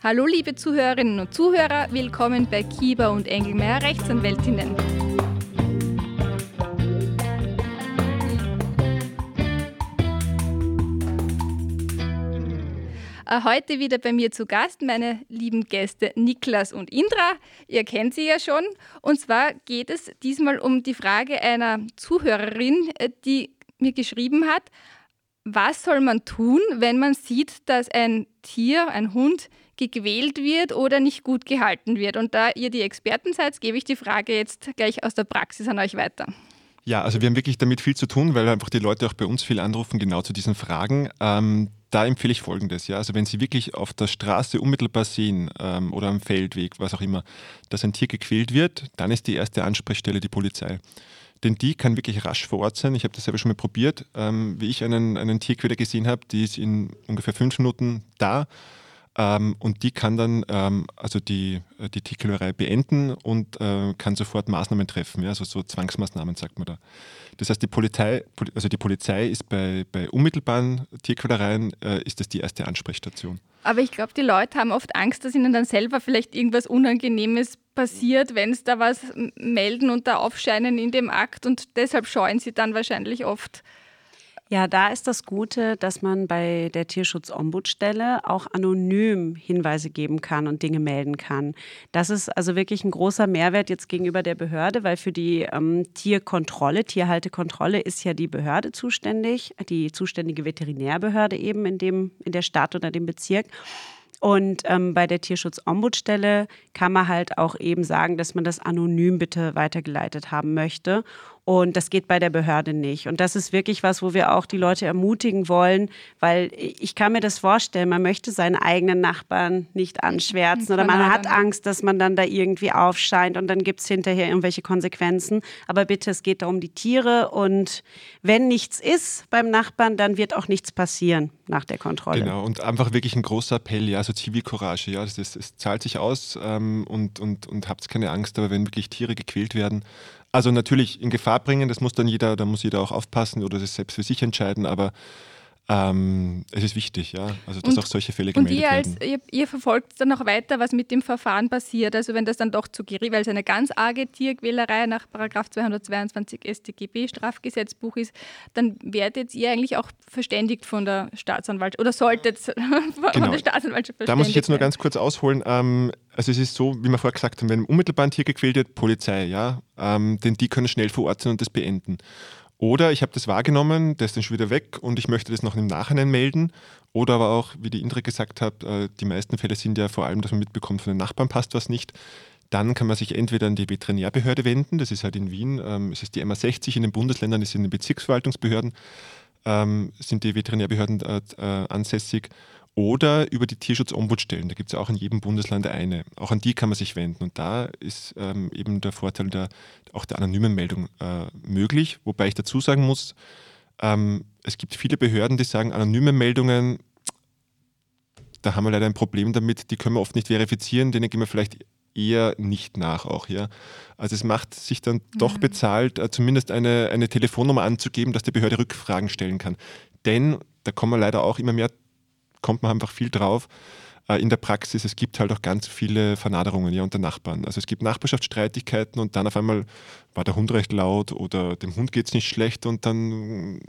Hallo liebe Zuhörerinnen und Zuhörer, willkommen bei Kieber und Engelmeier Rechtsanwältinnen. Äh, heute wieder bei mir zu Gast meine lieben Gäste Niklas und Indra. Ihr kennt sie ja schon. Und zwar geht es diesmal um die Frage einer Zuhörerin, äh, die mir geschrieben hat, was soll man tun, wenn man sieht, dass ein Tier, ein Hund, gequält wird oder nicht gut gehalten wird? Und da ihr die Experten seid, gebe ich die Frage jetzt gleich aus der Praxis an euch weiter. Ja, also wir haben wirklich damit viel zu tun, weil einfach die Leute auch bei uns viel anrufen, genau zu diesen Fragen. Ähm, da empfehle ich Folgendes. Ja? Also wenn Sie wirklich auf der Straße unmittelbar sehen ähm, oder am Feldweg, was auch immer, dass ein Tier gequält wird, dann ist die erste Ansprechstelle die Polizei. Denn die kann wirklich rasch vor Ort sein. Ich habe das selber schon mal probiert. Ähm, wie ich einen, einen Tierquäler gesehen habe, die ist in ungefähr fünf Minuten da ähm, und die kann dann ähm, also die, äh, die Tierquälerei beenden und äh, kann sofort Maßnahmen treffen, ja? also so Zwangsmaßnahmen sagt man da. Das heißt, die Polizei, also die Polizei ist bei, bei unmittelbaren Tierquälereien äh, ist das die erste Ansprechstation. Aber ich glaube, die Leute haben oft Angst, dass ihnen dann selber vielleicht irgendwas Unangenehmes passiert, wenn sie da was melden und da aufscheinen in dem Akt und deshalb scheuen sie dann wahrscheinlich oft ja, da ist das Gute, dass man bei der Tierschutzombudsstelle auch anonym Hinweise geben kann und Dinge melden kann. Das ist also wirklich ein großer Mehrwert jetzt gegenüber der Behörde, weil für die ähm, Tierkontrolle, Tierhaltekontrolle ist ja die Behörde zuständig, die zuständige Veterinärbehörde eben in, dem, in der Stadt oder dem Bezirk. Und ähm, bei der Tierschutzombudsstelle kann man halt auch eben sagen, dass man das anonym bitte weitergeleitet haben möchte. Und das geht bei der Behörde nicht. Und das ist wirklich was, wo wir auch die Leute ermutigen wollen, weil ich kann mir das vorstellen, man möchte seinen eigenen Nachbarn nicht anschwärzen oder man hat Angst, dass man dann da irgendwie aufscheint und dann gibt es hinterher irgendwelche Konsequenzen. Aber bitte, es geht da um die Tiere und wenn nichts ist beim Nachbarn, dann wird auch nichts passieren nach der Kontrolle. Genau, und einfach wirklich ein großer Appell, ja, so Zivilcourage, ja, das zahlt sich aus ähm, und, und, und habt keine Angst, aber wenn wirklich Tiere gequält werden, also natürlich in Gefahr bringen, das muss dann jeder, da muss jeder auch aufpassen oder das selbst für sich entscheiden, aber ähm, es ist wichtig, ja, also dass und, auch solche Fälle gemeldet und ihr als, werden. Ihr, ihr, verfolgt dann auch weiter, was mit dem Verfahren passiert, also wenn das dann doch zu gering, weil es eine ganz arge Tierquälerei nach 222 StGB Strafgesetzbuch ist, dann werdet ihr eigentlich auch verständigt von der Staatsanwaltschaft oder solltet von genau. der Staatsanwaltschaft verständigt Da muss ich jetzt nur ganz kurz ausholen. Ähm, also es ist so, wie wir vorher gesagt haben, wenn unmittelbar ein Tier gequält wird, Polizei, ja, ähm, denn die können schnell vor Ort sein und das beenden. Oder ich habe das wahrgenommen, der ist dann schon wieder weg und ich möchte das noch im Nachhinein melden. Oder aber auch, wie die Indre gesagt hat, äh, die meisten Fälle sind ja vor allem, dass man mitbekommt, von den Nachbarn passt was nicht. Dann kann man sich entweder an die Veterinärbehörde wenden, das ist halt in Wien, ähm, es ist die MA60 in den Bundesländern, es sind die Bezirksverwaltungsbehörden, ähm, sind die Veterinärbehörden äh, äh, ansässig oder über die Tierschutzombudsstellen. Da gibt es auch in jedem Bundesland eine. Auch an die kann man sich wenden. Und da ist ähm, eben der Vorteil der, auch der anonymen Meldung äh, möglich. Wobei ich dazu sagen muss, ähm, es gibt viele Behörden, die sagen, anonyme Meldungen, da haben wir leider ein Problem damit, die können wir oft nicht verifizieren, denen gehen wir vielleicht eher nicht nach auch. Ja. Also es macht sich dann mhm. doch bezahlt, äh, zumindest eine, eine Telefonnummer anzugeben, dass die Behörde Rückfragen stellen kann. Denn da kommen wir leider auch immer mehr kommt man einfach viel drauf. Äh, in der Praxis, es gibt halt auch ganz viele Vernaderungen ja, unter Nachbarn. Also es gibt Nachbarschaftsstreitigkeiten und dann auf einmal war der Hund recht laut oder dem Hund geht es nicht schlecht und dann.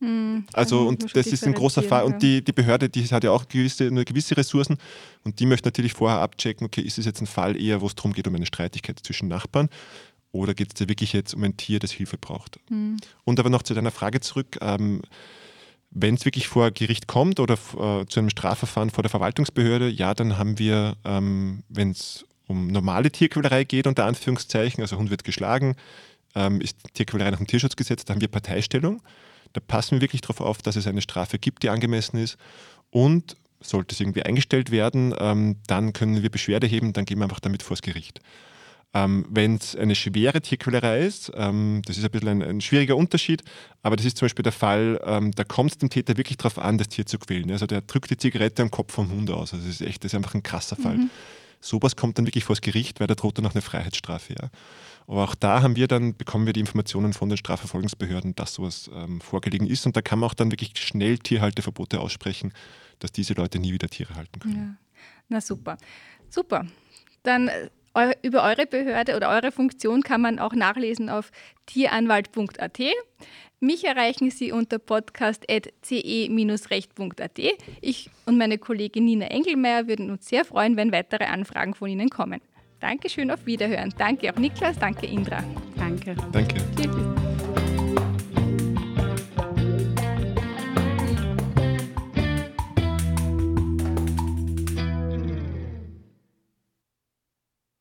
Hm, also und das ist ein großer Fall. Und die, die Behörde, die hat ja auch gewisse, nur gewisse Ressourcen und die möchte natürlich vorher abchecken, okay, ist es jetzt ein Fall eher, wo es darum geht, um eine Streitigkeit zwischen Nachbarn oder geht es da wirklich jetzt um ein Tier, das Hilfe braucht? Hm. Und aber noch zu deiner Frage zurück. Ähm, wenn es wirklich vor Gericht kommt oder äh, zu einem Strafverfahren vor der Verwaltungsbehörde, ja, dann haben wir, ähm, wenn es um normale Tierquälerei geht, unter Anführungszeichen, also Hund wird geschlagen, ähm, ist Tierquälerei nach dem Tierschutzgesetz, da haben wir Parteistellung. Da passen wir wirklich darauf auf, dass es eine Strafe gibt, die angemessen ist. Und sollte es irgendwie eingestellt werden, ähm, dann können wir Beschwerde heben, dann gehen wir einfach damit vors Gericht. Ähm, Wenn es eine schwere Tierquälerei ist, ähm, das ist ein bisschen ein, ein, schwieriger Unterschied, aber das ist zum Beispiel der Fall, ähm, da kommt es dem Täter wirklich darauf an, das Tier zu quälen. Also der drückt die Zigarette am Kopf vom Hund aus. Also das ist echt, das ist einfach ein krasser Fall. Mhm. Sowas kommt dann wirklich vors Gericht, weil da droht dann noch eine Freiheitsstrafe. Ja. Aber auch da haben wir dann, bekommen wir die Informationen von den Strafverfolgungsbehörden, dass sowas ähm, vorgelegen ist. Und da kann man auch dann wirklich schnell Tierhalteverbote aussprechen, dass diese Leute nie wieder Tiere halten können. Ja. Na super. Super. Dann äh, über eure Behörde oder eure Funktion kann man auch nachlesen auf tieranwalt.at. Mich erreichen Sie unter podcast.ce-recht.at. Ich und meine Kollegin Nina Engelmeier würden uns sehr freuen, wenn weitere Anfragen von Ihnen kommen. Dankeschön, auf Wiederhören. Danke auch Niklas, danke Indra. Danke. Danke. Tschüss.